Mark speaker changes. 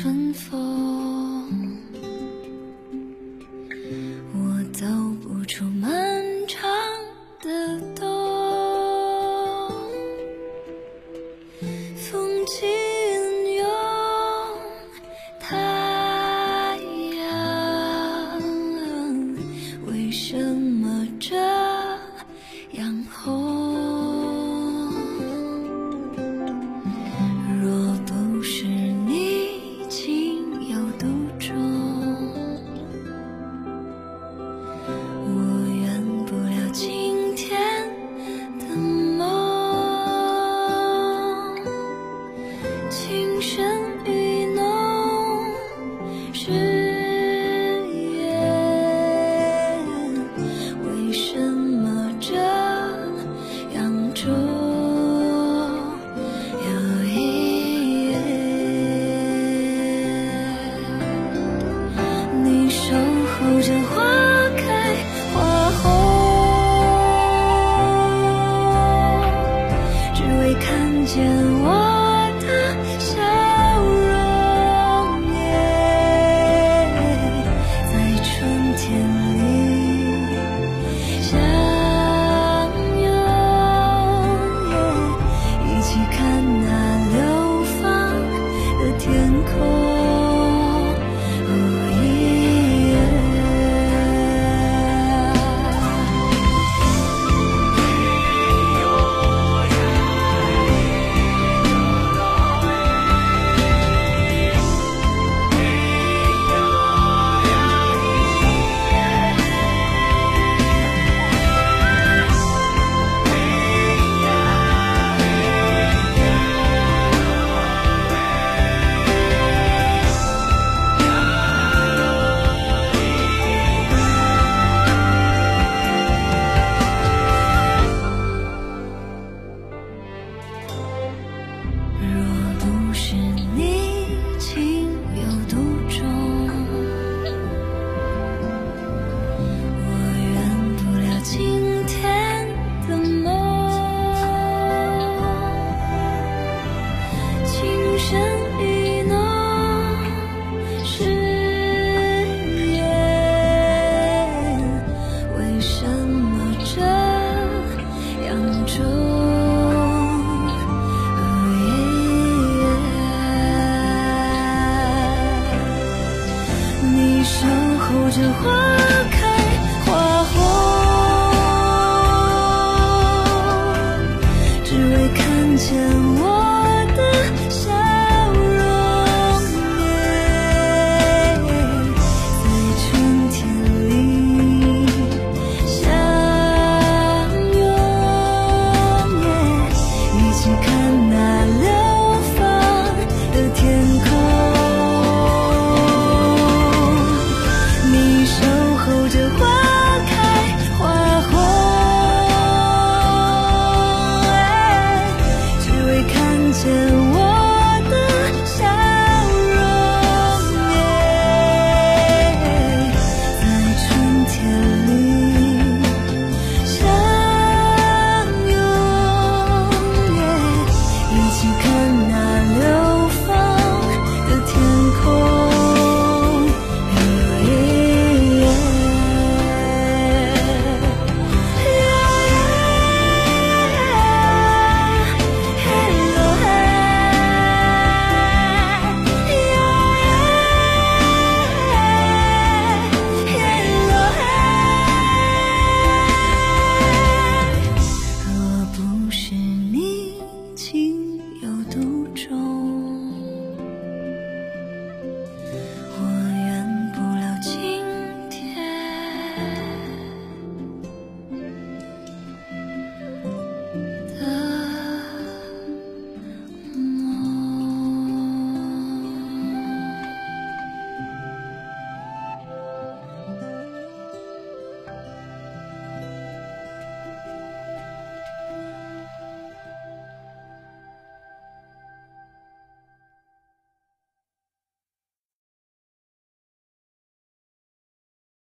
Speaker 1: 春风见我。这花开花红，只为看见我。